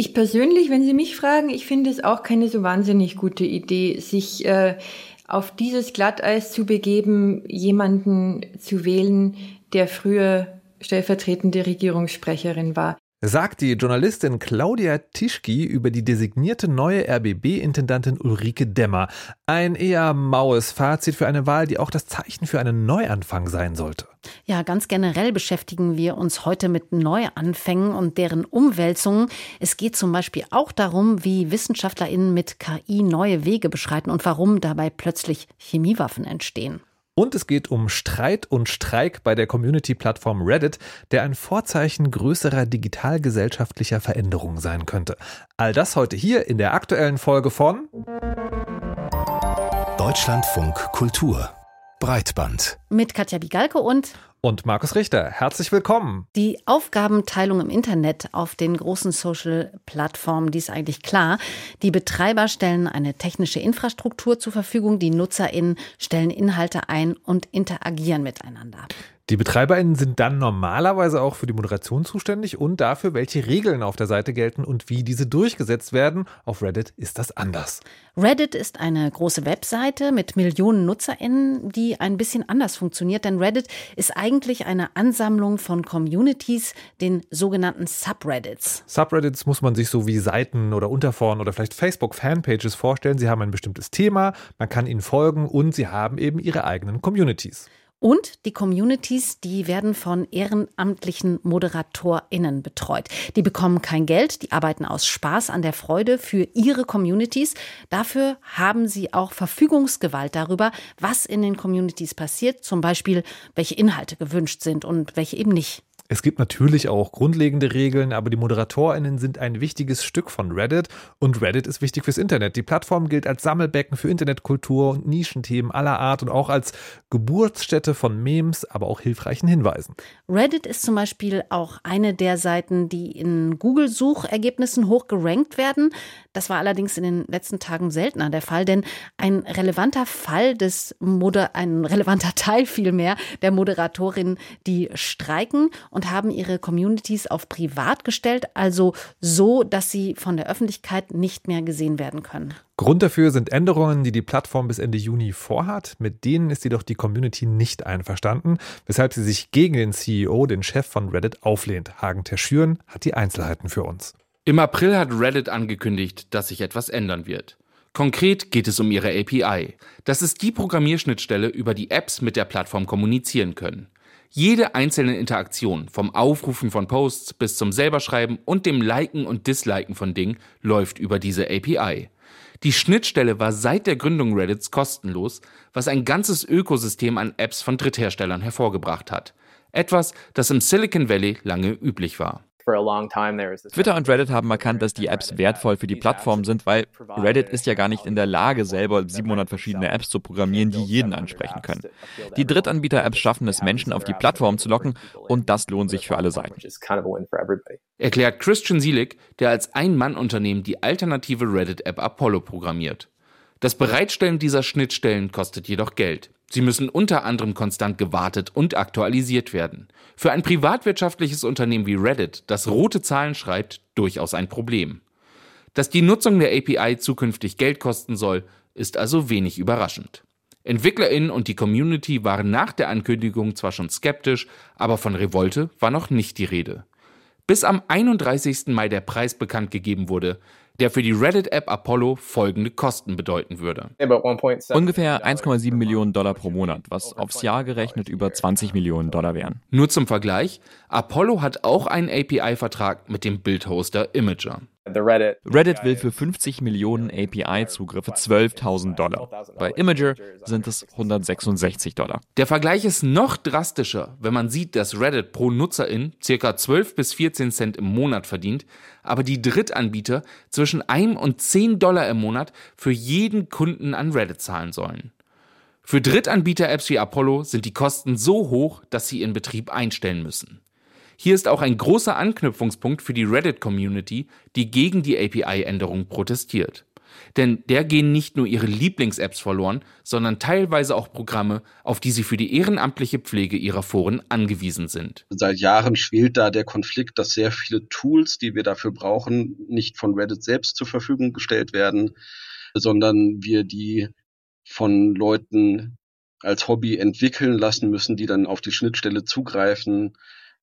Ich persönlich, wenn Sie mich fragen, ich finde es auch keine so wahnsinnig gute Idee, sich äh, auf dieses Glatteis zu begeben, jemanden zu wählen, der früher stellvertretende Regierungssprecherin war sagt die Journalistin Claudia Tischki über die designierte neue RBB-Intendantin Ulrike Demmer. Ein eher maues Fazit für eine Wahl, die auch das Zeichen für einen Neuanfang sein sollte. Ja, ganz generell beschäftigen wir uns heute mit Neuanfängen und deren Umwälzungen. Es geht zum Beispiel auch darum, wie WissenschaftlerInnen mit KI neue Wege beschreiten und warum dabei plötzlich Chemiewaffen entstehen. Und es geht um Streit und Streik bei der Community-Plattform Reddit, der ein Vorzeichen größerer digitalgesellschaftlicher Veränderungen sein könnte. All das heute hier in der aktuellen Folge von Deutschlandfunk Kultur Breitband mit Katja Bigalke und und Markus Richter. Herzlich willkommen. Die Aufgabenteilung im Internet auf den großen Social-Plattformen, die ist eigentlich klar. Die Betreiber stellen eine technische Infrastruktur zur Verfügung, die NutzerInnen stellen Inhalte ein und interagieren miteinander. Die BetreiberInnen sind dann normalerweise auch für die Moderation zuständig und dafür, welche Regeln auf der Seite gelten und wie diese durchgesetzt werden. Auf Reddit ist das anders. Reddit ist eine große Webseite mit Millionen NutzerInnen, die ein bisschen anders funktioniert, denn Reddit ist eigentlich eine Ansammlung von Communities, den sogenannten Subreddits. Subreddits muss man sich so wie Seiten oder Unterforen oder vielleicht Facebook-Fanpages vorstellen. Sie haben ein bestimmtes Thema, man kann ihnen folgen und sie haben eben ihre eigenen Communities. Und die Communities, die werden von ehrenamtlichen ModeratorInnen betreut. Die bekommen kein Geld, die arbeiten aus Spaß an der Freude für ihre Communities. Dafür haben sie auch Verfügungsgewalt darüber, was in den Communities passiert, zum Beispiel welche Inhalte gewünscht sind und welche eben nicht. Es gibt natürlich auch grundlegende Regeln, aber die ModeratorInnen sind ein wichtiges Stück von Reddit und Reddit ist wichtig fürs Internet. Die Plattform gilt als Sammelbecken für Internetkultur und Nischenthemen aller Art und auch als Geburtsstätte von Memes, aber auch hilfreichen Hinweisen. Reddit ist zum Beispiel auch eine der Seiten, die in Google-Suchergebnissen hoch gerankt werden. Das war allerdings in den letzten Tagen seltener der Fall, denn ein relevanter Fall des Moder ein relevanter Teil vielmehr der Moderatorin, die streiken und haben ihre Communities auf privat gestellt, also so, dass sie von der Öffentlichkeit nicht mehr gesehen werden können. Grund dafür sind Änderungen, die die Plattform bis Ende Juni vorhat. Mit denen ist jedoch die Community nicht einverstanden, weshalb sie sich gegen den CEO, den Chef von Reddit, auflehnt. Hagen Terschüren hat die Einzelheiten für uns. Im April hat Reddit angekündigt, dass sich etwas ändern wird. Konkret geht es um ihre API. Das ist die Programmierschnittstelle, über die Apps mit der Plattform kommunizieren können. Jede einzelne Interaktion, vom Aufrufen von Posts bis zum Selberschreiben und dem Liken und Disliken von Dingen, läuft über diese API. Die Schnittstelle war seit der Gründung Reddits kostenlos, was ein ganzes Ökosystem an Apps von Drittherstellern hervorgebracht hat. Etwas, das im Silicon Valley lange üblich war. Twitter und Reddit haben erkannt, dass die Apps wertvoll für die Plattform sind, weil Reddit ist ja gar nicht in der Lage, selber 700 verschiedene Apps zu programmieren, die jeden ansprechen können. Die Drittanbieter-Apps schaffen es, Menschen auf die Plattform zu locken und das lohnt sich für alle Seiten. Erklärt Christian Sielig, der als Ein-Mann-Unternehmen die alternative Reddit-App Apollo programmiert. Das Bereitstellen dieser Schnittstellen kostet jedoch Geld. Sie müssen unter anderem konstant gewartet und aktualisiert werden. Für ein privatwirtschaftliches Unternehmen wie Reddit, das rote Zahlen schreibt, durchaus ein Problem. Dass die Nutzung der API zukünftig Geld kosten soll, ist also wenig überraschend. EntwicklerInnen und die Community waren nach der Ankündigung zwar schon skeptisch, aber von Revolte war noch nicht die Rede. Bis am 31. Mai der Preis bekannt gegeben wurde, der für die Reddit-App Apollo folgende Kosten bedeuten würde. Ungefähr 1,7 Millionen Dollar pro Monat, was aufs Jahr gerechnet über 20 Millionen Dollar wären. Nur zum Vergleich, Apollo hat auch einen API-Vertrag mit dem Bildhoster Imager. Reddit will für 50 Millionen API-Zugriffe 12.000 Dollar. Bei Imager sind es 166 Dollar. Der Vergleich ist noch drastischer, wenn man sieht, dass Reddit pro Nutzerin ca. 12 bis 14 Cent im Monat verdient, aber die Drittanbieter zwischen 1 und 10 Dollar im Monat für jeden Kunden an Reddit zahlen sollen. Für Drittanbieter-Apps wie Apollo sind die Kosten so hoch, dass sie ihren Betrieb einstellen müssen. Hier ist auch ein großer Anknüpfungspunkt für die Reddit-Community, die gegen die API-Änderung protestiert. Denn der gehen nicht nur ihre Lieblings-Apps verloren, sondern teilweise auch Programme, auf die sie für die ehrenamtliche Pflege ihrer Foren angewiesen sind. Seit Jahren schwelt da der Konflikt, dass sehr viele Tools, die wir dafür brauchen, nicht von Reddit selbst zur Verfügung gestellt werden, sondern wir die von Leuten als Hobby entwickeln lassen müssen, die dann auf die Schnittstelle zugreifen,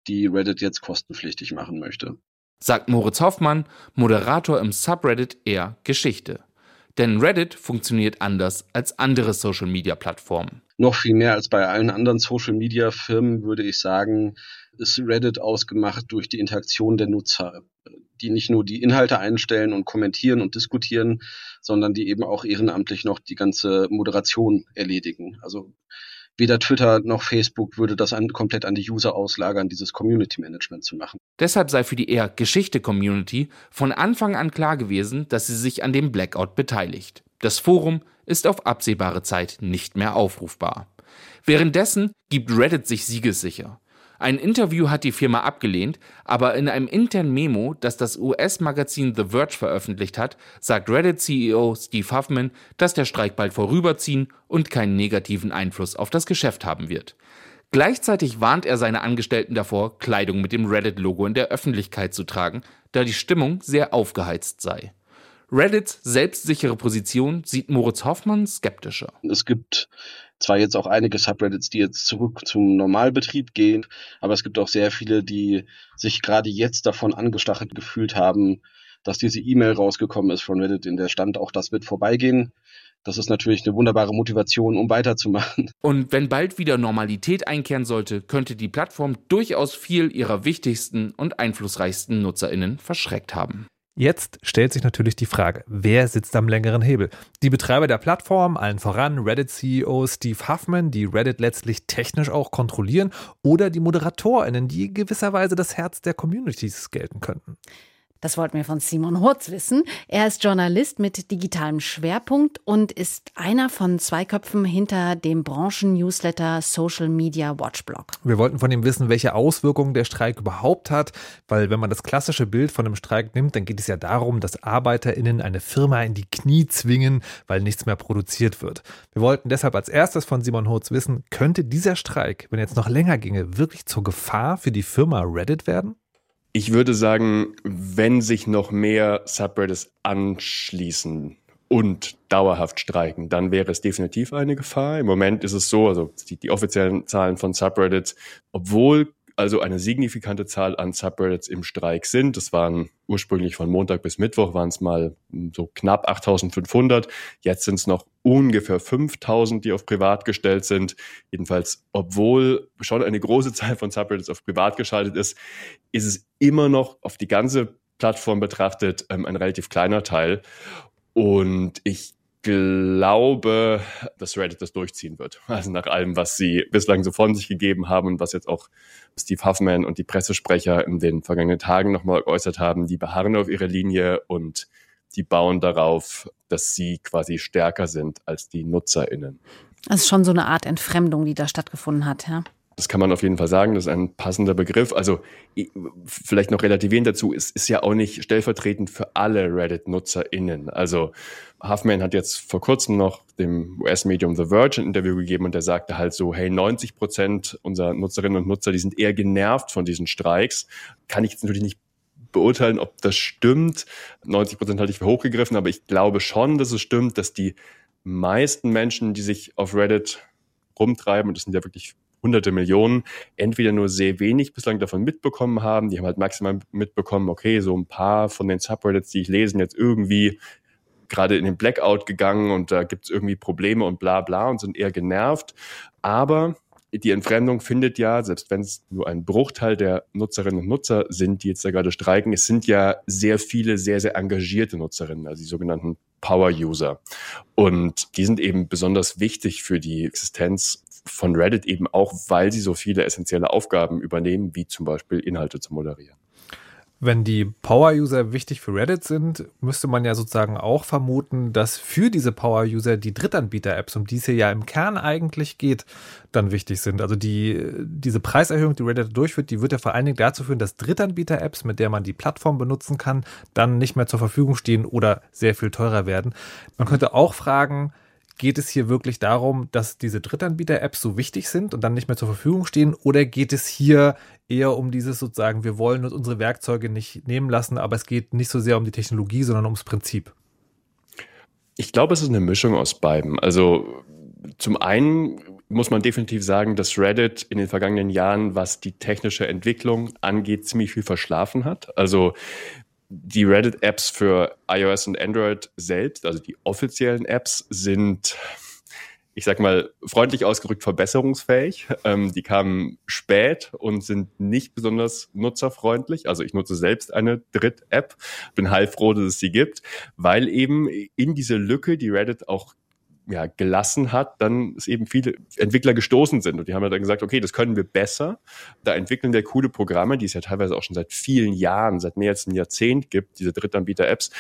die Reddit jetzt kostenpflichtig machen möchte. Sagt Moritz Hoffmann, Moderator im Subreddit eher Geschichte. Denn Reddit funktioniert anders als andere Social-Media-Plattformen. Noch viel mehr als bei allen anderen Social-Media-Firmen würde ich sagen, ist Reddit ausgemacht durch die Interaktion der Nutzer, die nicht nur die Inhalte einstellen und kommentieren und diskutieren, sondern die eben auch ehrenamtlich noch die ganze Moderation erledigen. Also weder Twitter noch Facebook würde das an, komplett an die User auslagern, dieses Community Management zu machen. Deshalb sei für die eher Geschichte-Community von Anfang an klar gewesen, dass sie sich an dem Blackout beteiligt. Das Forum ist auf absehbare Zeit nicht mehr aufrufbar. Währenddessen gibt Reddit sich siegessicher. Ein Interview hat die Firma abgelehnt, aber in einem internen Memo, das das US-Magazin The Verge veröffentlicht hat, sagt Reddit-CEO Steve Huffman, dass der Streik bald vorüberziehen und keinen negativen Einfluss auf das Geschäft haben wird. Gleichzeitig warnt er seine Angestellten davor, Kleidung mit dem Reddit-Logo in der Öffentlichkeit zu tragen, da die Stimmung sehr aufgeheizt sei. Reddits selbstsichere Position sieht Moritz Hoffmann skeptischer. Es gibt zwar jetzt auch einige Subreddits, die jetzt zurück zum Normalbetrieb gehen, aber es gibt auch sehr viele, die sich gerade jetzt davon angestachelt gefühlt haben, dass diese E-Mail rausgekommen ist von Reddit, in der stand, auch das wird vorbeigehen. Das ist natürlich eine wunderbare Motivation, um weiterzumachen. Und wenn bald wieder Normalität einkehren sollte, könnte die Plattform durchaus viel ihrer wichtigsten und einflussreichsten NutzerInnen verschreckt haben. Jetzt stellt sich natürlich die Frage, wer sitzt am längeren Hebel? Die Betreiber der Plattform, allen voran Reddit-CEO Steve Huffman, die Reddit letztlich technisch auch kontrollieren, oder die ModeratorInnen, die gewisserweise das Herz der Communities gelten könnten? Das wollten wir von Simon Hurz wissen. Er ist Journalist mit digitalem Schwerpunkt und ist einer von zwei Köpfen hinter dem Branchen-Newsletter Social Media Watchblog. Wir wollten von ihm wissen, welche Auswirkungen der Streik überhaupt hat, weil wenn man das klassische Bild von einem Streik nimmt, dann geht es ja darum, dass ArbeiterInnen eine Firma in die Knie zwingen, weil nichts mehr produziert wird. Wir wollten deshalb als erstes von Simon Hurz wissen, könnte dieser Streik, wenn er jetzt noch länger ginge, wirklich zur Gefahr für die Firma Reddit werden? Ich würde sagen, wenn sich noch mehr Subreddits anschließen und dauerhaft streiken, dann wäre es definitiv eine Gefahr. Im Moment ist es so, also die, die offiziellen Zahlen von Subreddits, obwohl also eine signifikante Zahl an Subreddits im Streik sind. Das waren ursprünglich von Montag bis Mittwoch waren es mal so knapp 8500. Jetzt sind es noch ungefähr 5000, die auf privat gestellt sind. Jedenfalls, obwohl schon eine große Zahl von Subreddits auf privat geschaltet ist, ist es immer noch auf die ganze Plattform betrachtet ähm, ein relativ kleiner Teil. Und ich glaube, dass Reddit das durchziehen wird. Also nach allem, was sie bislang so von sich gegeben haben und was jetzt auch Steve Huffman und die Pressesprecher in den vergangenen Tagen nochmal geäußert haben, die beharren auf ihrer Linie und die bauen darauf, dass sie quasi stärker sind als die NutzerInnen. Das ist schon so eine Art Entfremdung, die da stattgefunden hat, ja. Das kann man auf jeden Fall sagen, das ist ein passender Begriff. Also vielleicht noch relativierend dazu, es ist ja auch nicht stellvertretend für alle Reddit-NutzerInnen. Also Huffman hat jetzt vor kurzem noch dem US-Medium The Verge ein Interview gegeben und der sagte halt so, hey, 90 Prozent unserer Nutzerinnen und Nutzer, die sind eher genervt von diesen Streiks. Kann ich jetzt natürlich nicht beurteilen, ob das stimmt. 90 Prozent halte ich für hochgegriffen, aber ich glaube schon, dass es stimmt, dass die meisten Menschen, die sich auf Reddit rumtreiben, und das sind ja wirklich hunderte Millionen, entweder nur sehr wenig bislang davon mitbekommen haben, die haben halt maximal mitbekommen, okay, so ein paar von den Subreddits, die ich lese, jetzt irgendwie gerade in den Blackout gegangen und da gibt es irgendwie Probleme und bla bla und sind eher genervt. Aber die Entfremdung findet ja, selbst wenn es nur ein Bruchteil der Nutzerinnen und Nutzer sind, die jetzt da gerade streiken, es sind ja sehr viele sehr, sehr engagierte Nutzerinnen, also die sogenannten Power-User. Und die sind eben besonders wichtig für die Existenz von Reddit eben auch, weil sie so viele essentielle Aufgaben übernehmen, wie zum Beispiel Inhalte zu moderieren. Wenn die Power-User wichtig für Reddit sind, müsste man ja sozusagen auch vermuten, dass für diese Power-User die Drittanbieter-Apps, um die es hier ja im Kern eigentlich geht, dann wichtig sind. Also die, diese Preiserhöhung, die Reddit durchführt, die wird ja vor allen Dingen dazu führen, dass Drittanbieter-Apps, mit der man die Plattform benutzen kann, dann nicht mehr zur Verfügung stehen oder sehr viel teurer werden. Man könnte auch fragen, Geht es hier wirklich darum, dass diese Drittanbieter-Apps so wichtig sind und dann nicht mehr zur Verfügung stehen? Oder geht es hier eher um dieses sozusagen, wir wollen uns unsere Werkzeuge nicht nehmen lassen, aber es geht nicht so sehr um die Technologie, sondern ums Prinzip? Ich glaube, es ist eine Mischung aus beiden. Also zum einen muss man definitiv sagen, dass Reddit in den vergangenen Jahren, was die technische Entwicklung angeht, ziemlich viel verschlafen hat. Also die Reddit-Apps für iOS und Android selbst, also die offiziellen Apps, sind, ich sag mal, freundlich ausgedrückt verbesserungsfähig. Ähm, die kamen spät und sind nicht besonders nutzerfreundlich. Also ich nutze selbst eine Dritt-App, bin heilfroh, dass es sie gibt, weil eben in diese Lücke, die Reddit auch ja, gelassen hat, dann es eben viele Entwickler gestoßen sind. Und die haben dann gesagt, okay, das können wir besser. Da entwickeln wir coole Programme, die es ja teilweise auch schon seit vielen Jahren, seit mehr als einem Jahrzehnt gibt, diese Drittanbieter-Apps.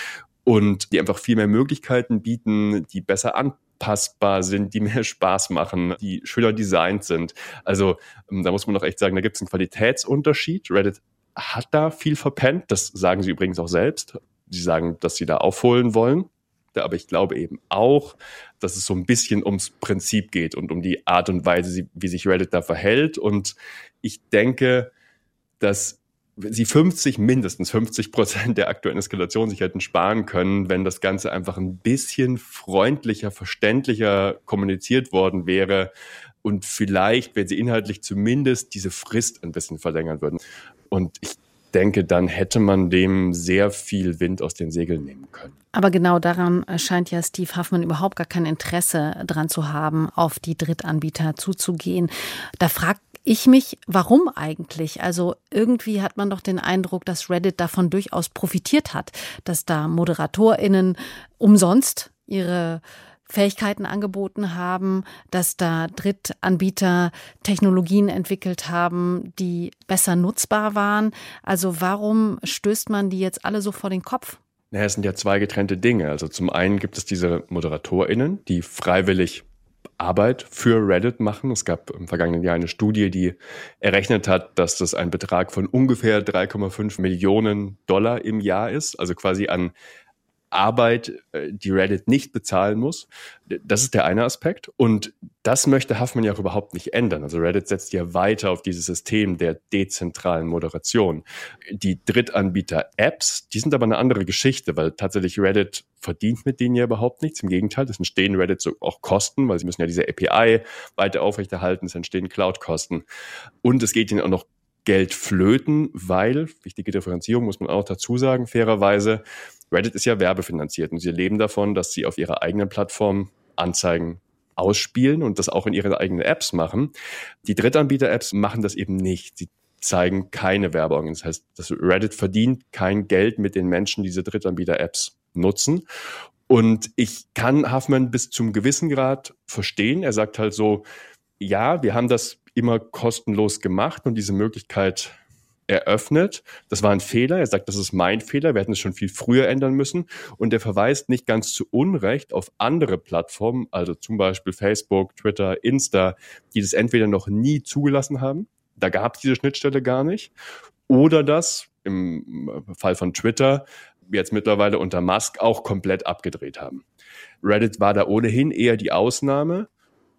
Und die einfach viel mehr Möglichkeiten bieten, die besser anpassbar sind, die mehr Spaß machen, die schöner designt sind. Also ähm, da muss man doch echt sagen, da gibt es einen Qualitätsunterschied. Reddit hat da viel verpennt. Das sagen sie übrigens auch selbst. Sie sagen, dass sie da aufholen wollen aber ich glaube eben auch, dass es so ein bisschen ums Prinzip geht und um die Art und Weise, wie sich Reddit da verhält. Und ich denke, dass sie 50, mindestens 50 Prozent der aktuellen Eskalation sich hätten sparen können, wenn das Ganze einfach ein bisschen freundlicher, verständlicher kommuniziert worden wäre und vielleicht, wenn sie inhaltlich zumindest diese Frist ein bisschen verlängern würden. Und ich denke, dann hätte man dem sehr viel Wind aus den Segeln nehmen können. Aber genau daran scheint ja Steve Huffman überhaupt gar kein Interesse dran zu haben, auf die Drittanbieter zuzugehen. Da fragt ich mich, warum eigentlich? Also irgendwie hat man doch den Eindruck, dass Reddit davon durchaus profitiert hat, dass da ModeratorInnen umsonst ihre Fähigkeiten angeboten haben, dass da Drittanbieter Technologien entwickelt haben, die besser nutzbar waren. Also warum stößt man die jetzt alle so vor den Kopf? Naja, es sind ja zwei getrennte Dinge. Also zum einen gibt es diese ModeratorInnen, die freiwillig Arbeit für Reddit machen. Es gab im vergangenen Jahr eine Studie, die errechnet hat, dass das ein Betrag von ungefähr 3,5 Millionen Dollar im Jahr ist, also quasi an Arbeit, äh, die Reddit nicht bezahlen muss. Das ist der eine Aspekt. Und das möchte Huffman ja auch überhaupt nicht ändern. Also Reddit setzt ja weiter auf dieses System der dezentralen Moderation. Die Drittanbieter-Apps, die sind aber eine andere Geschichte, weil tatsächlich Reddit verdient mit denen ja überhaupt nichts. Im Gegenteil, es entstehen Reddit so auch Kosten, weil sie müssen ja diese API weiter aufrechterhalten, es entstehen Cloud-Kosten. Und es geht ihnen auch noch Geld flöten, weil, wichtige Differenzierung muss man auch dazu sagen, fairerweise, Reddit ist ja werbefinanziert und sie leben davon, dass sie auf ihrer eigenen Plattform Anzeigen ausspielen und das auch in ihren eigenen Apps machen. Die Drittanbieter-Apps machen das eben nicht. Sie zeigen keine Werbung. Das heißt, das Reddit verdient kein Geld mit den Menschen, die diese Drittanbieter-Apps nutzen. Und ich kann Huffman bis zum gewissen Grad verstehen. Er sagt halt so, ja, wir haben das immer kostenlos gemacht und diese Möglichkeit eröffnet. Das war ein Fehler. Er sagt, das ist mein Fehler. Wir hätten es schon viel früher ändern müssen. Und er verweist nicht ganz zu Unrecht auf andere Plattformen, also zum Beispiel Facebook, Twitter, Insta, die das entweder noch nie zugelassen haben. Da gab es diese Schnittstelle gar nicht. Oder das im Fall von Twitter jetzt mittlerweile unter Musk auch komplett abgedreht haben. Reddit war da ohnehin eher die Ausnahme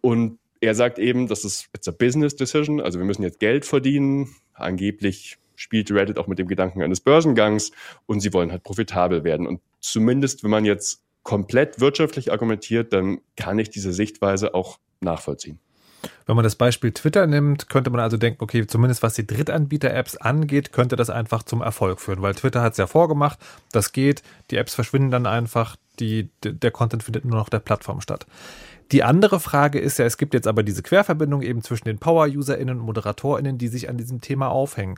und er sagt eben, das ist it's a business decision, also wir müssen jetzt Geld verdienen. Angeblich spielt Reddit auch mit dem Gedanken eines Börsengangs und sie wollen halt profitabel werden. Und zumindest, wenn man jetzt komplett wirtschaftlich argumentiert, dann kann ich diese Sichtweise auch nachvollziehen. Wenn man das Beispiel Twitter nimmt, könnte man also denken, okay, zumindest was die Drittanbieter-Apps angeht, könnte das einfach zum Erfolg führen, weil Twitter hat es ja vorgemacht, das geht, die Apps verschwinden dann einfach, die, der Content findet nur noch der Plattform statt. Die andere Frage ist ja, es gibt jetzt aber diese Querverbindung eben zwischen den Power-UserInnen und ModeratorInnen, die sich an diesem Thema aufhängen.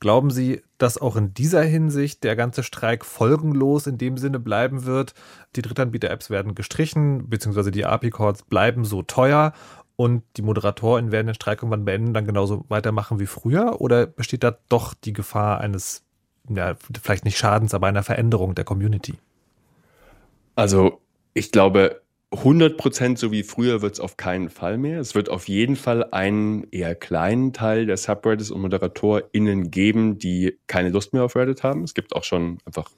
Glauben Sie, dass auch in dieser Hinsicht der ganze Streik folgenlos in dem Sinne bleiben wird? Die Drittanbieter-Apps werden gestrichen, beziehungsweise die API-Calls bleiben so teuer und die ModeratorInnen werden den Streik irgendwann beenden, dann genauso weitermachen wie früher? Oder besteht da doch die Gefahr eines ja, vielleicht nicht Schadens, aber einer Veränderung der Community? Also ich glaube, 100% so wie früher wird es auf keinen Fall mehr. Es wird auf jeden Fall einen eher kleinen Teil der Subreddits und ModeratorInnen geben, die keine Lust mehr auf Reddit haben. Es gibt auch schon einfach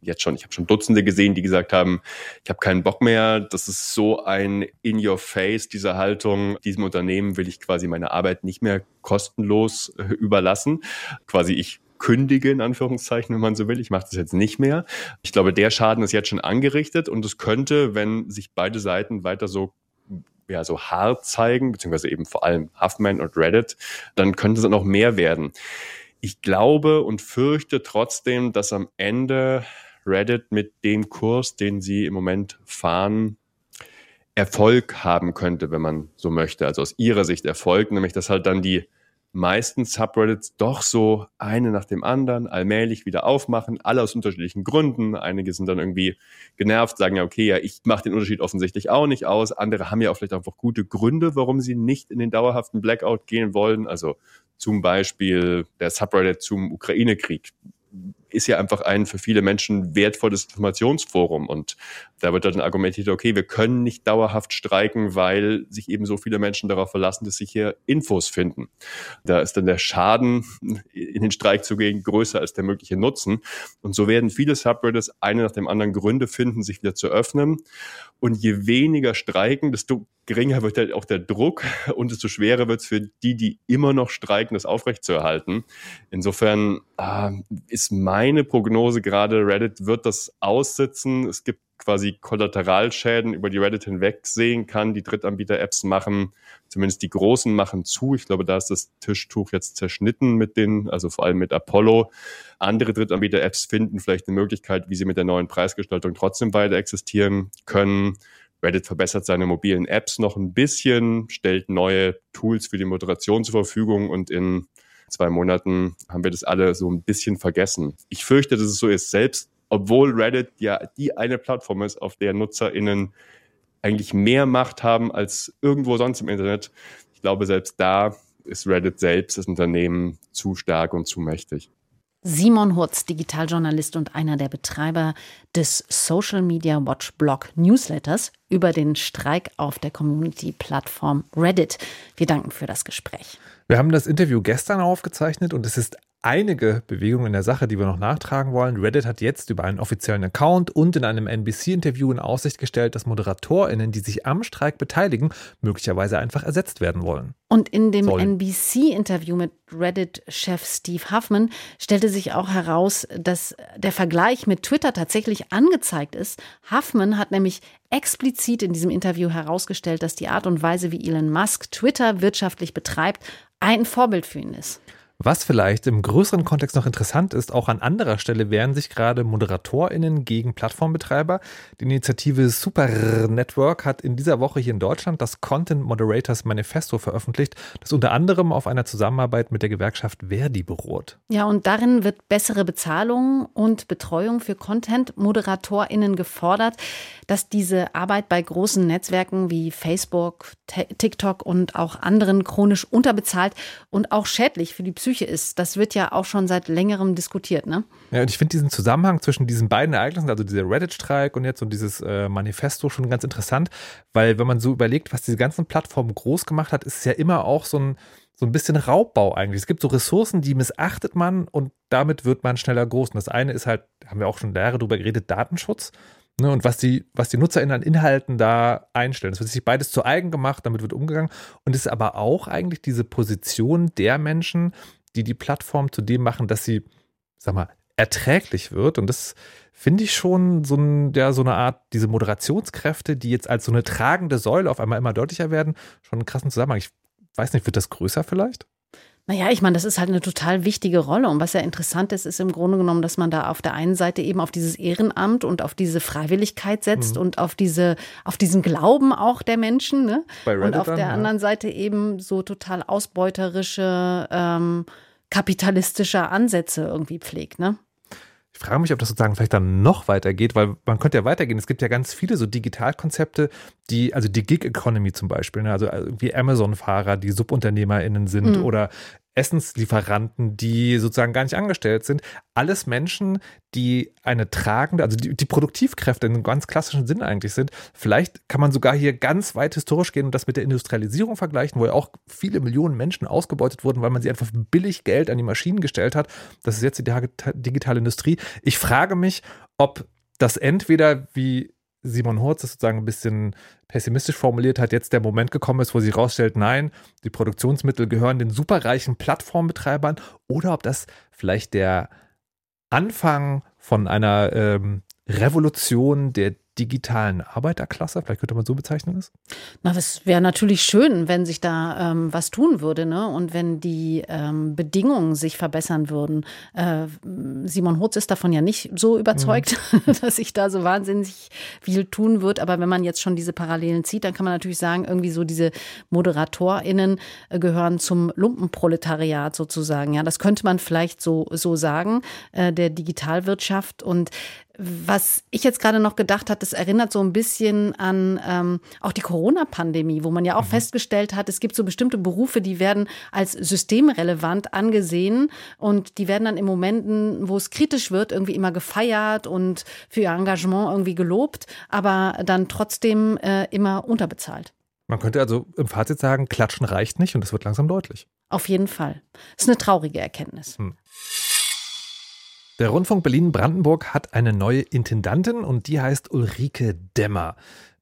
jetzt schon, ich habe schon Dutzende gesehen, die gesagt haben, ich habe keinen Bock mehr. Das ist so ein in your face diese Haltung. Diesem Unternehmen will ich quasi meine Arbeit nicht mehr kostenlos äh, überlassen. Quasi ich kündige, in Anführungszeichen, wenn man so will. Ich mache das jetzt nicht mehr. Ich glaube, der Schaden ist jetzt schon angerichtet und es könnte, wenn sich beide Seiten weiter so ja, so hart zeigen, beziehungsweise eben vor allem Huffman und Reddit, dann könnte es noch mehr werden. Ich glaube und fürchte trotzdem, dass am Ende Reddit mit dem Kurs, den sie im Moment fahren, Erfolg haben könnte, wenn man so möchte. Also aus ihrer Sicht Erfolg, nämlich dass halt dann die meisten Subreddits doch so eine nach dem anderen allmählich wieder aufmachen, alle aus unterschiedlichen Gründen. Einige sind dann irgendwie genervt, sagen ja, okay, ja, ich mache den Unterschied offensichtlich auch nicht aus. Andere haben ja auch vielleicht einfach gute Gründe, warum sie nicht in den dauerhaften Blackout gehen wollen. Also zum Beispiel der Subreddit zum Ukraine-Krieg ist ja einfach ein für viele Menschen wertvolles Informationsforum. Und da wird dann argumentiert, okay, wir können nicht dauerhaft streiken, weil sich eben so viele Menschen darauf verlassen, dass sich hier Infos finden. Da ist dann der Schaden, in den Streik zu gehen, größer als der mögliche Nutzen. Und so werden viele Subreddits eine nach dem anderen Gründe finden, sich wieder zu öffnen. Und je weniger streiken, desto geringer wird halt auch der Druck und desto schwerer wird es für die, die immer noch streiken, das aufrechtzuerhalten. Insofern äh, ist meine Prognose gerade, Reddit wird das aussitzen. Es gibt quasi Kollateralschäden, über die Reddit hinweg sehen kann. Die Drittanbieter-Apps machen, zumindest die großen machen zu. Ich glaube, da ist das Tischtuch jetzt zerschnitten mit den, also vor allem mit Apollo. Andere Drittanbieter-Apps finden vielleicht eine Möglichkeit, wie sie mit der neuen Preisgestaltung trotzdem weiter existieren können. Reddit verbessert seine mobilen Apps noch ein bisschen, stellt neue Tools für die Moderation zur Verfügung und in zwei Monaten haben wir das alle so ein bisschen vergessen. Ich fürchte, dass es so ist, selbst obwohl Reddit ja die eine Plattform ist, auf der NutzerInnen eigentlich mehr Macht haben als irgendwo sonst im Internet. Ich glaube, selbst da ist Reddit selbst, das Unternehmen, zu stark und zu mächtig. Simon Hurz, Digitaljournalist und einer der Betreiber des Social Media Watch Blog Newsletters über den Streik auf der Community-Plattform Reddit. Wir danken für das Gespräch. Wir haben das Interview gestern aufgezeichnet und es ist einige Bewegungen in der Sache, die wir noch nachtragen wollen. Reddit hat jetzt über einen offiziellen Account und in einem NBC-Interview in Aussicht gestellt, dass ModeratorInnen, die sich am Streik beteiligen, möglicherweise einfach ersetzt werden wollen. Und in dem NBC-Interview mit Reddit-Chef Steve Huffman stellte sich auch heraus, dass der Vergleich mit Twitter tatsächlich angezeigt ist. Huffman hat nämlich explizit in diesem Interview herausgestellt, dass die Art und Weise, wie Elon Musk Twitter wirtschaftlich betreibt, ein Vorbild für ihn ist. Was vielleicht im größeren Kontext noch interessant ist, auch an anderer Stelle wehren sich gerade ModeratorInnen gegen Plattformbetreiber. Die Initiative Super Network hat in dieser Woche hier in Deutschland das Content Moderators Manifesto veröffentlicht, das unter anderem auf einer Zusammenarbeit mit der Gewerkschaft Verdi beruht. Ja, und darin wird bessere Bezahlung und Betreuung für Content-ModeratorInnen gefordert, dass diese Arbeit bei großen Netzwerken wie Facebook, TikTok und auch anderen chronisch unterbezahlt und auch schädlich für die Psyche Psyche ist. Das wird ja auch schon seit längerem diskutiert, ne? Ja, und ich finde diesen Zusammenhang zwischen diesen beiden Ereignissen, also dieser Reddit-Streik und jetzt und dieses äh, Manifesto schon ganz interessant, weil wenn man so überlegt, was diese ganzen Plattformen groß gemacht hat, ist es ja immer auch so ein so ein bisschen Raubbau eigentlich. Es gibt so Ressourcen, die missachtet man und damit wird man schneller groß. Und das eine ist halt, haben wir auch schon Jahre drüber geredet, Datenschutz. Ne, und was die, was die NutzerInnen an Inhalten da einstellen. Es wird sich beides zu eigen gemacht, damit wird umgegangen. Und es ist aber auch eigentlich diese Position der Menschen, die die Plattform zu dem machen, dass sie, sag mal, erträglich wird. Und das finde ich schon so, ein, ja, so eine Art, diese Moderationskräfte, die jetzt als so eine tragende Säule auf einmal immer deutlicher werden, schon einen krassen Zusammenhang. Ich weiß nicht, wird das größer vielleicht? Naja, ich meine, das ist halt eine total wichtige Rolle. Und was ja interessant ist, ist im Grunde genommen, dass man da auf der einen Seite eben auf dieses Ehrenamt und auf diese Freiwilligkeit setzt mhm. und auf diese, auf diesen Glauben auch der Menschen. Ne? und auf dann, der ja. anderen Seite eben so total ausbeuterische, ähm, kapitalistische Ansätze irgendwie pflegt. Ne? Ich frage mich, ob das sozusagen vielleicht dann noch weitergeht, weil man könnte ja weitergehen. Es gibt ja ganz viele so Digitalkonzepte, die, also die Gig Economy zum Beispiel, ne? also irgendwie Amazon-Fahrer, die SubunternehmerInnen sind mhm. oder Essenslieferanten, die sozusagen gar nicht angestellt sind. Alles Menschen, die eine tragende, also die, die Produktivkräfte in einem ganz klassischen Sinn eigentlich sind. Vielleicht kann man sogar hier ganz weit historisch gehen und das mit der Industrialisierung vergleichen, wo ja auch viele Millionen Menschen ausgebeutet wurden, weil man sie einfach billig Geld an die Maschinen gestellt hat. Das ist jetzt die digitale Industrie. Ich frage mich, ob das entweder wie Simon Hurz das sozusagen ein bisschen pessimistisch formuliert hat, jetzt der Moment gekommen ist, wo sie rausstellt, nein, die Produktionsmittel gehören den superreichen Plattformbetreibern oder ob das vielleicht der Anfang von einer ähm, Revolution der digitalen Arbeiterklasse, vielleicht könnte man so bezeichnen es? Na, das wäre natürlich schön, wenn sich da ähm, was tun würde, ne? Und wenn die ähm, Bedingungen sich verbessern würden. Äh, Simon Hutz ist davon ja nicht so überzeugt, mhm. dass sich da so wahnsinnig viel tun wird. Aber wenn man jetzt schon diese Parallelen zieht, dann kann man natürlich sagen, irgendwie so diese ModeratorInnen äh, gehören zum Lumpenproletariat sozusagen. Ja, das könnte man vielleicht so, so sagen, äh, der Digitalwirtschaft. Und was ich jetzt gerade noch gedacht habe, das erinnert so ein bisschen an ähm, auch die Corona-Pandemie, wo man ja auch mhm. festgestellt hat, es gibt so bestimmte Berufe, die werden als systemrelevant angesehen und die werden dann in Momenten, wo es kritisch wird, irgendwie immer gefeiert und für ihr Engagement irgendwie gelobt, aber dann trotzdem äh, immer unterbezahlt. Man könnte also im Fazit sagen, klatschen reicht nicht und das wird langsam deutlich. Auf jeden Fall. Das ist eine traurige Erkenntnis. Hm. Der Rundfunk Berlin-Brandenburg hat eine neue Intendantin und die heißt Ulrike Demmer.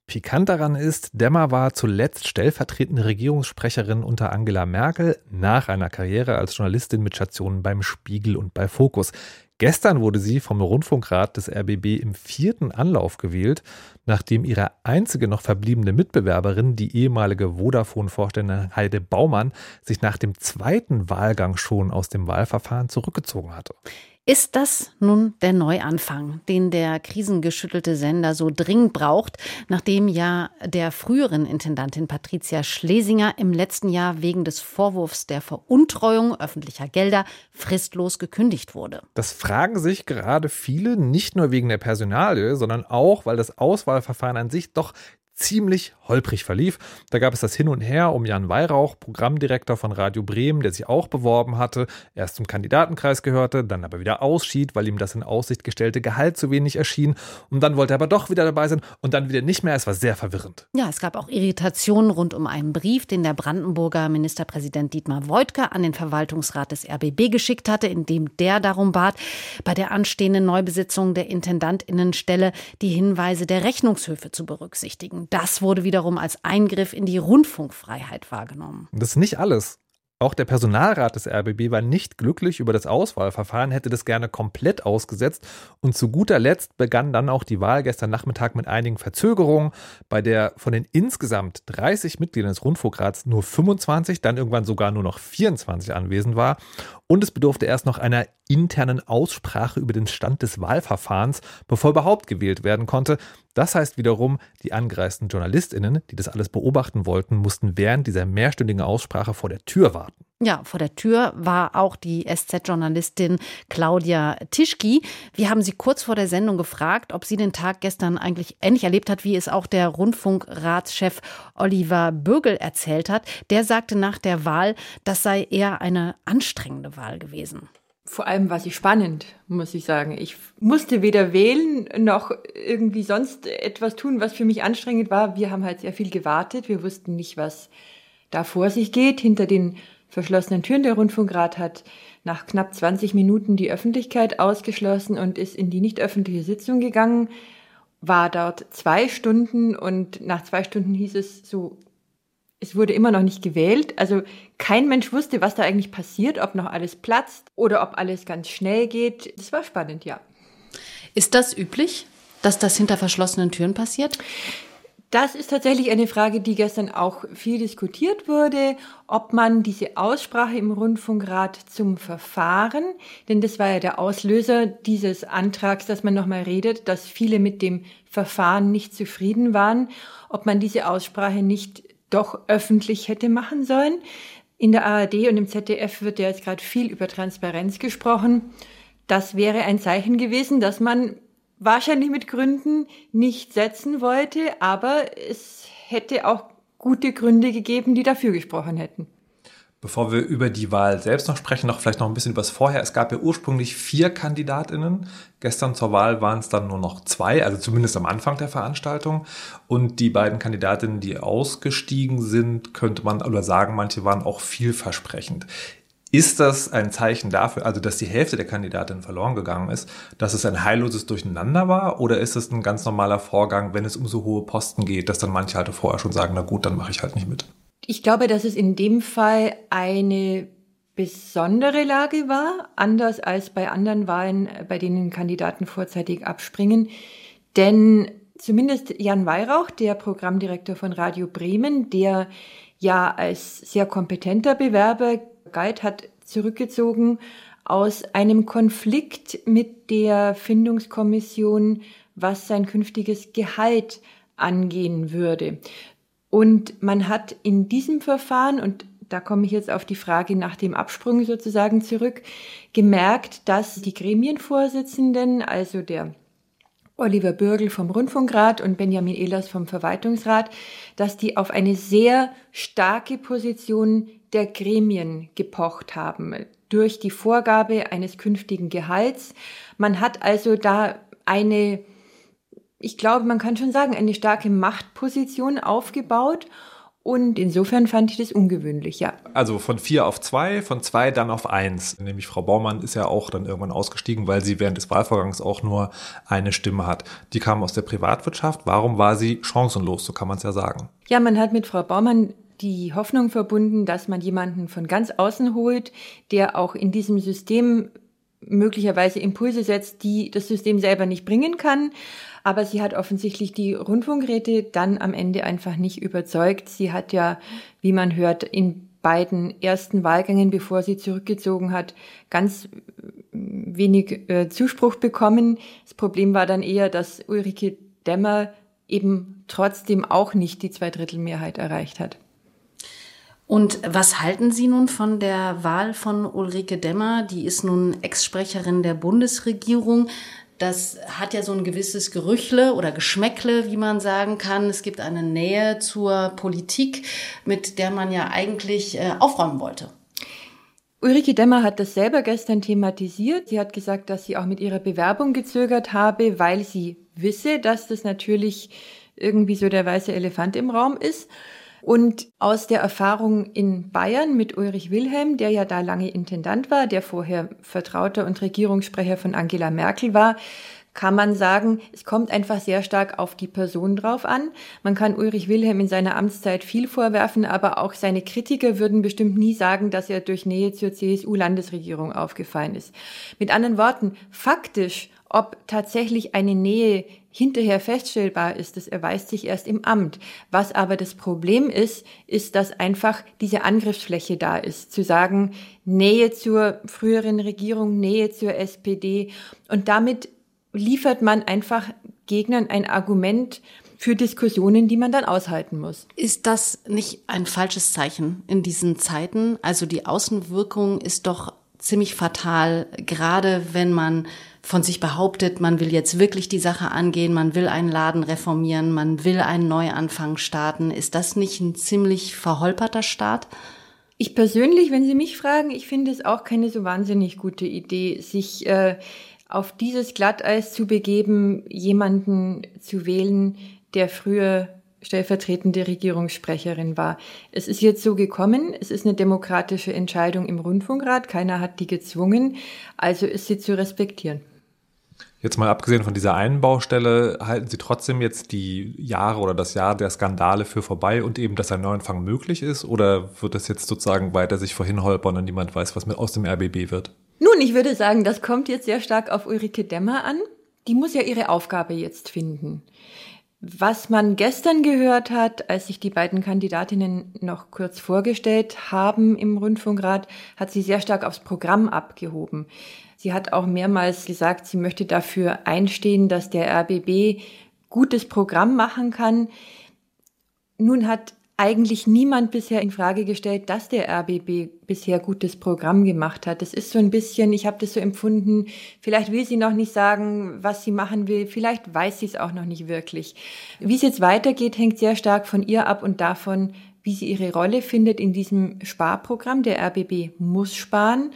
Pikant daran ist, Demmer war zuletzt stellvertretende Regierungssprecherin unter Angela Merkel nach einer Karriere als Journalistin mit Stationen beim Spiegel und bei Focus. Gestern wurde sie vom Rundfunkrat des RBB im vierten Anlauf gewählt, nachdem ihre einzige noch verbliebene Mitbewerberin, die ehemalige Vodafone-Vorständin Heide Baumann, sich nach dem zweiten Wahlgang schon aus dem Wahlverfahren zurückgezogen hatte. Ist das nun der Neuanfang, den der krisengeschüttelte Sender so dringend braucht, nachdem ja der früheren Intendantin Patricia Schlesinger im letzten Jahr wegen des Vorwurfs der Veruntreuung öffentlicher Gelder fristlos gekündigt wurde? Das fragen sich gerade viele, nicht nur wegen der Personalie, sondern auch, weil das Auswahlverfahren an sich doch ziemlich holprig verlief. Da gab es das Hin und Her um Jan Weihrauch, Programmdirektor von Radio Bremen, der sich auch beworben hatte, erst zum Kandidatenkreis gehörte, dann aber wieder ausschied, weil ihm das in Aussicht gestellte Gehalt zu wenig erschien. Und dann wollte er aber doch wieder dabei sein und dann wieder nicht mehr. Es war sehr verwirrend. Ja, es gab auch Irritationen rund um einen Brief, den der Brandenburger Ministerpräsident Dietmar Woidke an den Verwaltungsrat des RBB geschickt hatte, in dem der darum bat, bei der anstehenden Neubesitzung der Intendantinnenstelle die Hinweise der Rechnungshöfe zu berücksichtigen. Das wurde wiederum als Eingriff in die Rundfunkfreiheit wahrgenommen. Das ist nicht alles. Auch der Personalrat des RBB war nicht glücklich über das Auswahlverfahren, hätte das gerne komplett ausgesetzt. Und zu guter Letzt begann dann auch die Wahl gestern Nachmittag mit einigen Verzögerungen, bei der von den insgesamt 30 Mitgliedern des Rundfunkrats nur 25, dann irgendwann sogar nur noch 24 anwesend war. Und es bedurfte erst noch einer internen Aussprache über den Stand des Wahlverfahrens, bevor überhaupt gewählt werden konnte. Das heißt wiederum, die angereisten JournalistInnen, die das alles beobachten wollten, mussten während dieser mehrstündigen Aussprache vor der Tür warten. Ja, vor der Tür war auch die SZ-Journalistin Claudia Tischki. Wir haben sie kurz vor der Sendung gefragt, ob sie den Tag gestern eigentlich ähnlich erlebt hat, wie es auch der Rundfunkratschef Oliver Bögel erzählt hat. Der sagte nach der Wahl, das sei eher eine anstrengende Wahl gewesen. Vor allem war sie spannend, muss ich sagen. Ich musste weder wählen noch irgendwie sonst etwas tun, was für mich anstrengend war. Wir haben halt sehr viel gewartet. Wir wussten nicht, was da vor sich geht hinter den verschlossenen Türen. Der Rundfunkrat hat nach knapp 20 Minuten die Öffentlichkeit ausgeschlossen und ist in die nicht öffentliche Sitzung gegangen, war dort zwei Stunden und nach zwei Stunden hieß es so, es wurde immer noch nicht gewählt. Also kein Mensch wusste, was da eigentlich passiert, ob noch alles platzt oder ob alles ganz schnell geht. Das war spannend, ja. Ist das üblich, dass das hinter verschlossenen Türen passiert? Das ist tatsächlich eine Frage, die gestern auch viel diskutiert wurde, ob man diese Aussprache im Rundfunkrat zum Verfahren, denn das war ja der Auslöser dieses Antrags, dass man nochmal redet, dass viele mit dem Verfahren nicht zufrieden waren, ob man diese Aussprache nicht doch öffentlich hätte machen sollen. In der ARD und im ZDF wird ja jetzt gerade viel über Transparenz gesprochen. Das wäre ein Zeichen gewesen, dass man wahrscheinlich mit Gründen nicht setzen wollte, aber es hätte auch gute Gründe gegeben, die dafür gesprochen hätten. Bevor wir über die Wahl selbst noch sprechen, noch vielleicht noch ein bisschen über das Vorher. Es gab ja ursprünglich vier KandidatInnen. Gestern zur Wahl waren es dann nur noch zwei, also zumindest am Anfang der Veranstaltung. Und die beiden Kandidatinnen, die ausgestiegen sind, könnte man oder sagen, manche waren auch vielversprechend. Ist das ein Zeichen dafür, also dass die Hälfte der Kandidatinnen verloren gegangen ist, dass es ein heilloses Durcheinander war? Oder ist es ein ganz normaler Vorgang, wenn es um so hohe Posten geht, dass dann manche halt vorher schon sagen, na gut, dann mache ich halt nicht mit? Ich glaube, dass es in dem Fall eine besondere Lage war, anders als bei anderen Wahlen, bei denen Kandidaten vorzeitig abspringen. Denn zumindest Jan Weihrauch, der Programmdirektor von Radio Bremen, der ja als sehr kompetenter Bewerber galt, hat zurückgezogen aus einem Konflikt mit der Findungskommission, was sein künftiges Gehalt angehen würde. Und man hat in diesem Verfahren, und da komme ich jetzt auf die Frage nach dem Absprung sozusagen zurück, gemerkt, dass die Gremienvorsitzenden, also der Oliver Bürgel vom Rundfunkrat und Benjamin Ehlers vom Verwaltungsrat, dass die auf eine sehr starke Position der Gremien gepocht haben durch die Vorgabe eines künftigen Gehalts. Man hat also da eine, ich glaube, man kann schon sagen, eine starke Machtposition aufgebaut und insofern fand ich das ungewöhnlich, ja. Also von vier auf zwei, von zwei dann auf eins. Nämlich Frau Baumann ist ja auch dann irgendwann ausgestiegen, weil sie während des Wahlvorgangs auch nur eine Stimme hat. Die kam aus der Privatwirtschaft. Warum war sie chancenlos? So kann man es ja sagen. Ja, man hat mit Frau Baumann die Hoffnung verbunden, dass man jemanden von ganz außen holt, der auch in diesem System möglicherweise Impulse setzt, die das System selber nicht bringen kann. Aber sie hat offensichtlich die Rundfunkräte dann am Ende einfach nicht überzeugt. Sie hat ja, wie man hört, in beiden ersten Wahlgängen, bevor sie zurückgezogen hat, ganz wenig äh, Zuspruch bekommen. Das Problem war dann eher, dass Ulrike Dämmer eben trotzdem auch nicht die Zweidrittelmehrheit erreicht hat. Und was halten Sie nun von der Wahl von Ulrike Dämmer? Die ist nun Ex-Sprecherin der Bundesregierung. Das hat ja so ein gewisses Gerüchle oder Geschmäckle, wie man sagen kann. Es gibt eine Nähe zur Politik, mit der man ja eigentlich äh, aufräumen wollte. Ulrike Demmer hat das selber gestern thematisiert. Sie hat gesagt, dass sie auch mit ihrer Bewerbung gezögert habe, weil sie wisse, dass das natürlich irgendwie so der weiße Elefant im Raum ist. Und aus der Erfahrung in Bayern mit Ulrich Wilhelm, der ja da lange Intendant war, der vorher Vertrauter und Regierungssprecher von Angela Merkel war, kann man sagen, es kommt einfach sehr stark auf die Person drauf an. Man kann Ulrich Wilhelm in seiner Amtszeit viel vorwerfen, aber auch seine Kritiker würden bestimmt nie sagen, dass er durch Nähe zur CSU-Landesregierung aufgefallen ist. Mit anderen Worten, faktisch, ob tatsächlich eine Nähe hinterher feststellbar ist, das erweist sich erst im Amt. Was aber das Problem ist, ist, dass einfach diese Angriffsfläche da ist, zu sagen, Nähe zur früheren Regierung, Nähe zur SPD und damit liefert man einfach Gegnern ein Argument, für Diskussionen, die man dann aushalten muss. Ist das nicht ein falsches Zeichen in diesen Zeiten? Also die Außenwirkung ist doch ziemlich fatal, gerade wenn man von sich behauptet, man will jetzt wirklich die Sache angehen, man will einen Laden reformieren, man will einen Neuanfang starten. Ist das nicht ein ziemlich verholperter Start? Ich persönlich, wenn Sie mich fragen, ich finde es auch keine so wahnsinnig gute Idee, sich äh, auf dieses Glatteis zu begeben, jemanden zu wählen, der früher stellvertretende Regierungssprecherin war. Es ist jetzt so gekommen, es ist eine demokratische Entscheidung im Rundfunkrat, keiner hat die gezwungen, also ist sie zu respektieren. Jetzt mal abgesehen von dieser einen Baustelle, halten Sie trotzdem jetzt die Jahre oder das Jahr der Skandale für vorbei und eben, dass ein Neuanfang möglich ist? Oder wird das jetzt sozusagen weiter sich vorhin holpern und niemand weiß, was mit aus dem RBB wird? Nun, ich würde sagen, das kommt jetzt sehr stark auf Ulrike Dämmer an. Die muss ja ihre Aufgabe jetzt finden. Was man gestern gehört hat, als sich die beiden Kandidatinnen noch kurz vorgestellt haben im Rundfunkrat, hat sie sehr stark aufs Programm abgehoben. Sie hat auch mehrmals gesagt, sie möchte dafür einstehen, dass der RBB gutes Programm machen kann. Nun hat eigentlich niemand bisher in Frage gestellt, dass der RBB bisher gutes Programm gemacht hat. Das ist so ein bisschen, ich habe das so empfunden, vielleicht will sie noch nicht sagen, was sie machen will, vielleicht weiß sie es auch noch nicht wirklich. Wie es jetzt weitergeht, hängt sehr stark von ihr ab und davon, wie sie ihre Rolle findet in diesem Sparprogramm. Der RBB muss sparen.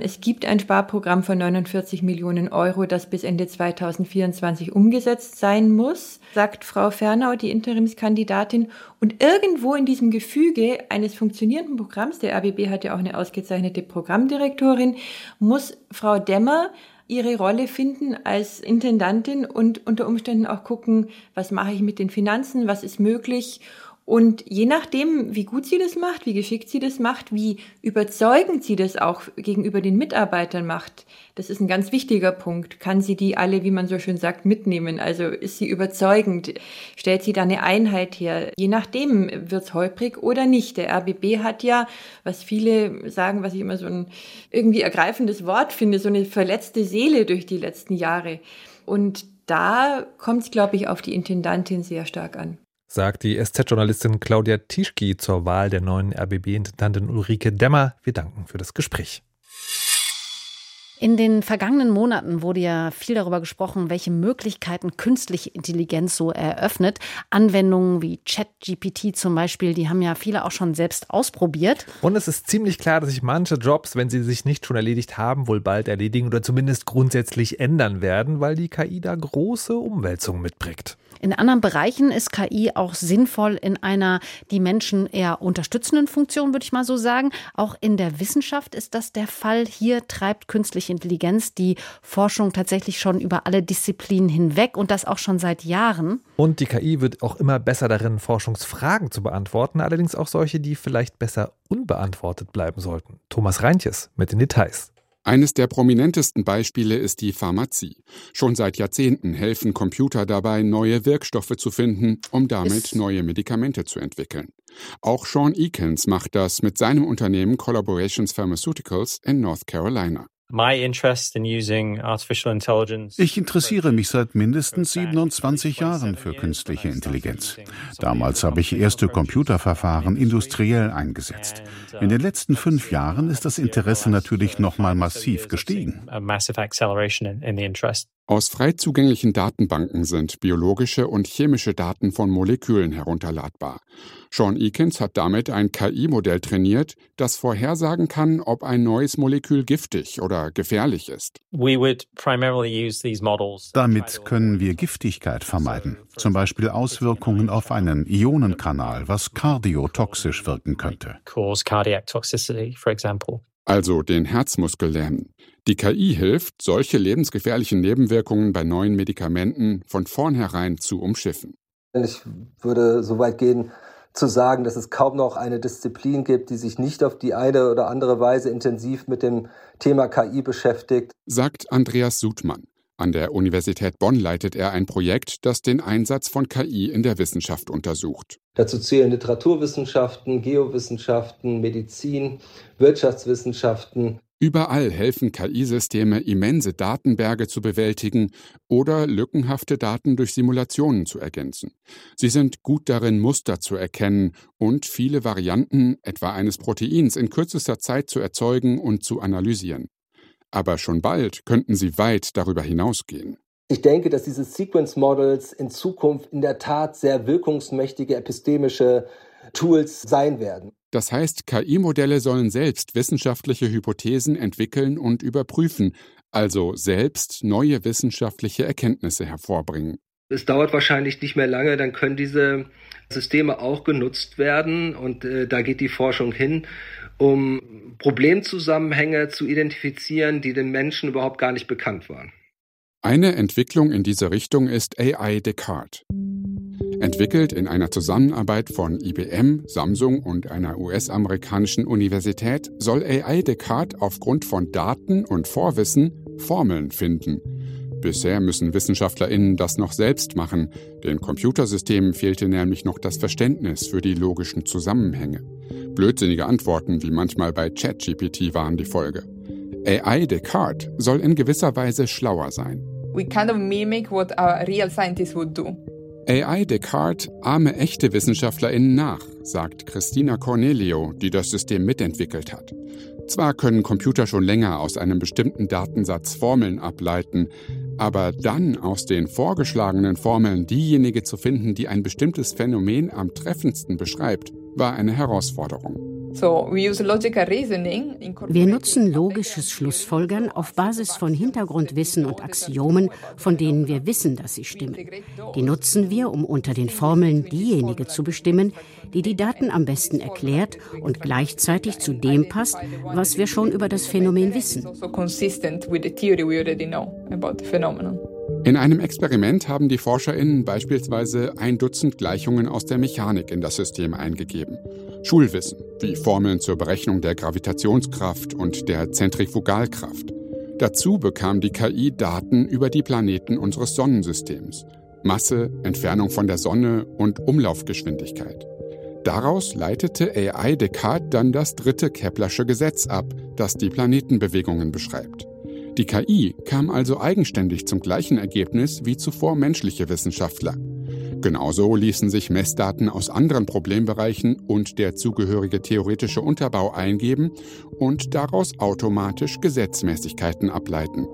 Es gibt ein Sparprogramm von 49 Millionen Euro, das bis Ende 2024 umgesetzt sein muss, sagt Frau Fernau, die Interimskandidatin. Und irgendwo in diesem Gefüge eines funktionierenden Programms, der RBB hat ja auch eine ausgezeichnete Programmdirektorin, muss Frau Demmer ihre Rolle finden als Intendantin und unter Umständen auch gucken, was mache ich mit den Finanzen, was ist möglich und je nachdem, wie gut sie das macht, wie geschickt sie das macht, wie überzeugend sie das auch gegenüber den Mitarbeitern macht, das ist ein ganz wichtiger Punkt. Kann sie die alle, wie man so schön sagt, mitnehmen? Also ist sie überzeugend? Stellt sie da eine Einheit her? Je nachdem wird's holprig oder nicht. Der RBB hat ja, was viele sagen, was ich immer so ein irgendwie ergreifendes Wort finde, so eine verletzte Seele durch die letzten Jahre. Und da kommt es, glaube ich, auf die Intendantin sehr stark an sagt die SZ-Journalistin Claudia Tischki zur Wahl der neuen RBB-Intendantin Ulrike Demmer. Wir danken für das Gespräch. In den vergangenen Monaten wurde ja viel darüber gesprochen, welche Möglichkeiten künstliche Intelligenz so eröffnet. Anwendungen wie ChatGPT zum Beispiel, die haben ja viele auch schon selbst ausprobiert. Und es ist ziemlich klar, dass sich manche Jobs, wenn sie sich nicht schon erledigt haben, wohl bald erledigen oder zumindest grundsätzlich ändern werden, weil die KI da große Umwälzungen mitbringt. In anderen Bereichen ist KI auch sinnvoll in einer die Menschen eher unterstützenden Funktion, würde ich mal so sagen. Auch in der Wissenschaft ist das der Fall. Hier treibt künstliche Intelligenz die Forschung tatsächlich schon über alle Disziplinen hinweg und das auch schon seit Jahren. Und die KI wird auch immer besser darin, Forschungsfragen zu beantworten, allerdings auch solche, die vielleicht besser unbeantwortet bleiben sollten. Thomas Reintjes mit den Details. Eines der prominentesten Beispiele ist die Pharmazie. Schon seit Jahrzehnten helfen Computer dabei, neue Wirkstoffe zu finden, um damit neue Medikamente zu entwickeln. Auch Sean Eakins macht das mit seinem Unternehmen Collaborations Pharmaceuticals in North Carolina. Ich interessiere mich seit mindestens 27 Jahren für künstliche Intelligenz. Damals habe ich erste Computerverfahren industriell eingesetzt. In den letzten fünf Jahren ist das Interesse natürlich nochmal massiv gestiegen. Aus frei zugänglichen Datenbanken sind biologische und chemische Daten von Molekülen herunterladbar. Sean Eakins hat damit ein KI-Modell trainiert, das vorhersagen kann, ob ein neues Molekül giftig oder gefährlich ist. Damit können wir Giftigkeit vermeiden, zum Beispiel Auswirkungen auf einen Ionenkanal, was kardiotoxisch wirken könnte. Also den Herzmuskel lähmen. Die KI hilft, solche lebensgefährlichen Nebenwirkungen bei neuen Medikamenten von vornherein zu umschiffen. Ich würde so weit gehen, zu sagen, dass es kaum noch eine Disziplin gibt, die sich nicht auf die eine oder andere Weise intensiv mit dem Thema KI beschäftigt. Sagt Andreas Sudmann. An der Universität Bonn leitet er ein Projekt, das den Einsatz von KI in der Wissenschaft untersucht. Dazu zählen Literaturwissenschaften, Geowissenschaften, Medizin, Wirtschaftswissenschaften. Überall helfen KI-Systeme, immense Datenberge zu bewältigen oder lückenhafte Daten durch Simulationen zu ergänzen. Sie sind gut darin, Muster zu erkennen und viele Varianten, etwa eines Proteins, in kürzester Zeit zu erzeugen und zu analysieren. Aber schon bald könnten sie weit darüber hinausgehen. Ich denke, dass diese Sequence Models in Zukunft in der Tat sehr wirkungsmächtige epistemische Tools sein werden. Das heißt, KI-Modelle sollen selbst wissenschaftliche Hypothesen entwickeln und überprüfen, also selbst neue wissenschaftliche Erkenntnisse hervorbringen. Es dauert wahrscheinlich nicht mehr lange, dann können diese Systeme auch genutzt werden und äh, da geht die Forschung hin, um Problemzusammenhänge zu identifizieren, die den Menschen überhaupt gar nicht bekannt waren. Eine Entwicklung in diese Richtung ist AI Descartes. Entwickelt in einer Zusammenarbeit von IBM, Samsung und einer US-amerikanischen Universität soll AI Descartes aufgrund von Daten und Vorwissen Formeln finden. Bisher müssen WissenschaftlerInnen das noch selbst machen. Den Computersystemen fehlte nämlich noch das Verständnis für die logischen Zusammenhänge. Blödsinnige Antworten wie manchmal bei ChatGPT waren die Folge. AI Descartes soll in gewisser Weise schlauer sein. We kind of mimic what a real scientist would do. AI Descartes ahme echte WissenschaftlerInnen nach, sagt Christina Cornelio, die das System mitentwickelt hat. Zwar können Computer schon länger aus einem bestimmten Datensatz Formeln ableiten, aber dann aus den vorgeschlagenen Formeln diejenige zu finden, die ein bestimmtes Phänomen am treffendsten beschreibt, war eine Herausforderung. Wir nutzen logisches Schlussfolgern auf Basis von Hintergrundwissen und Axiomen, von denen wir wissen, dass sie stimmen. Die nutzen wir, um unter den Formeln diejenige zu bestimmen, die die Daten am besten erklärt und gleichzeitig zu dem passt, was wir schon über das Phänomen wissen. In einem Experiment haben die ForscherInnen beispielsweise ein Dutzend Gleichungen aus der Mechanik in das System eingegeben. Schulwissen, wie Formeln zur Berechnung der Gravitationskraft und der Zentrifugalkraft. Dazu bekam die KI Daten über die Planeten unseres Sonnensystems. Masse, Entfernung von der Sonne und Umlaufgeschwindigkeit. Daraus leitete AI Descartes dann das dritte Keplersche Gesetz ab, das die Planetenbewegungen beschreibt. Die KI kam also eigenständig zum gleichen Ergebnis wie zuvor menschliche Wissenschaftler. Genauso ließen sich Messdaten aus anderen Problembereichen und der zugehörige theoretische Unterbau eingeben und daraus automatisch Gesetzmäßigkeiten ableiten.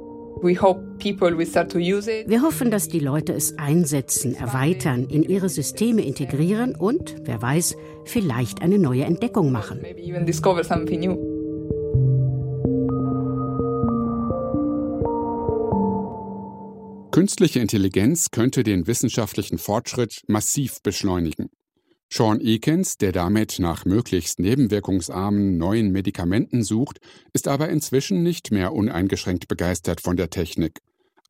Wir hoffen, dass die Leute es einsetzen, erweitern, in ihre Systeme integrieren und, wer weiß, vielleicht eine neue Entdeckung machen. Künstliche Intelligenz könnte den wissenschaftlichen Fortschritt massiv beschleunigen. Sean Ekins, der damit nach möglichst nebenwirkungsarmen neuen Medikamenten sucht, ist aber inzwischen nicht mehr uneingeschränkt begeistert von der Technik.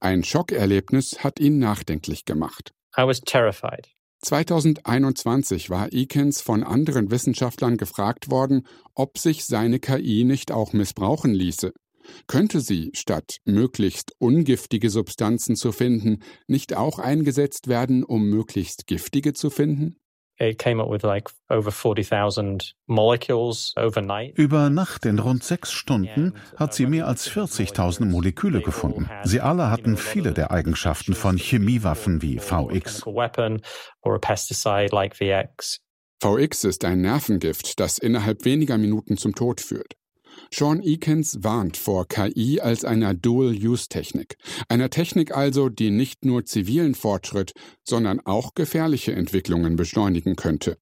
Ein Schockerlebnis hat ihn nachdenklich gemacht. I was terrified. 2021 war Ekins von anderen Wissenschaftlern gefragt worden, ob sich seine KI nicht auch missbrauchen ließe. Könnte sie, statt möglichst ungiftige Substanzen zu finden, nicht auch eingesetzt werden, um möglichst giftige zu finden? Über Nacht in rund sechs Stunden hat sie mehr als 40.000 Moleküle gefunden. Sie alle hatten viele der Eigenschaften von Chemiewaffen wie VX. VX ist ein Nervengift, das innerhalb weniger Minuten zum Tod führt. Sean Ekins warnt vor KI als einer Dual-Use-Technik. Einer Technik also, die nicht nur zivilen Fortschritt, sondern auch gefährliche Entwicklungen beschleunigen könnte.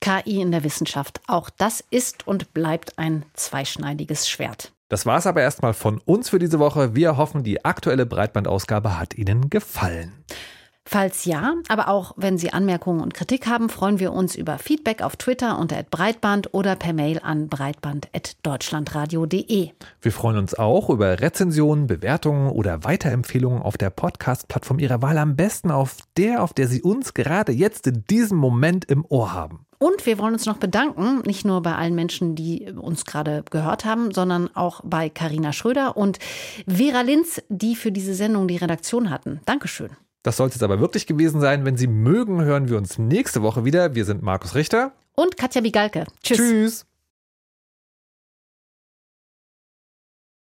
KI in der Wissenschaft, auch das ist und bleibt ein zweischneidiges Schwert. Das war es aber erstmal von uns für diese Woche. Wir hoffen, die aktuelle Breitbandausgabe hat Ihnen gefallen. Falls ja, aber auch wenn Sie Anmerkungen und Kritik haben, freuen wir uns über Feedback auf Twitter unter @breitband oder per Mail an breitband@deutschlandradio.de. Wir freuen uns auch über Rezensionen, Bewertungen oder Weiterempfehlungen auf der Podcast-Plattform Ihrer Wahl, am besten auf der, auf der Sie uns gerade jetzt in diesem Moment im Ohr haben. Und wir wollen uns noch bedanken, nicht nur bei allen Menschen, die uns gerade gehört haben, sondern auch bei Karina Schröder und Vera Linz, die für diese Sendung die Redaktion hatten. Dankeschön. Das soll es jetzt aber wirklich gewesen sein. Wenn Sie mögen, hören wir uns nächste Woche wieder. Wir sind Markus Richter und Katja Bigalke. Tschüss. Tschüss.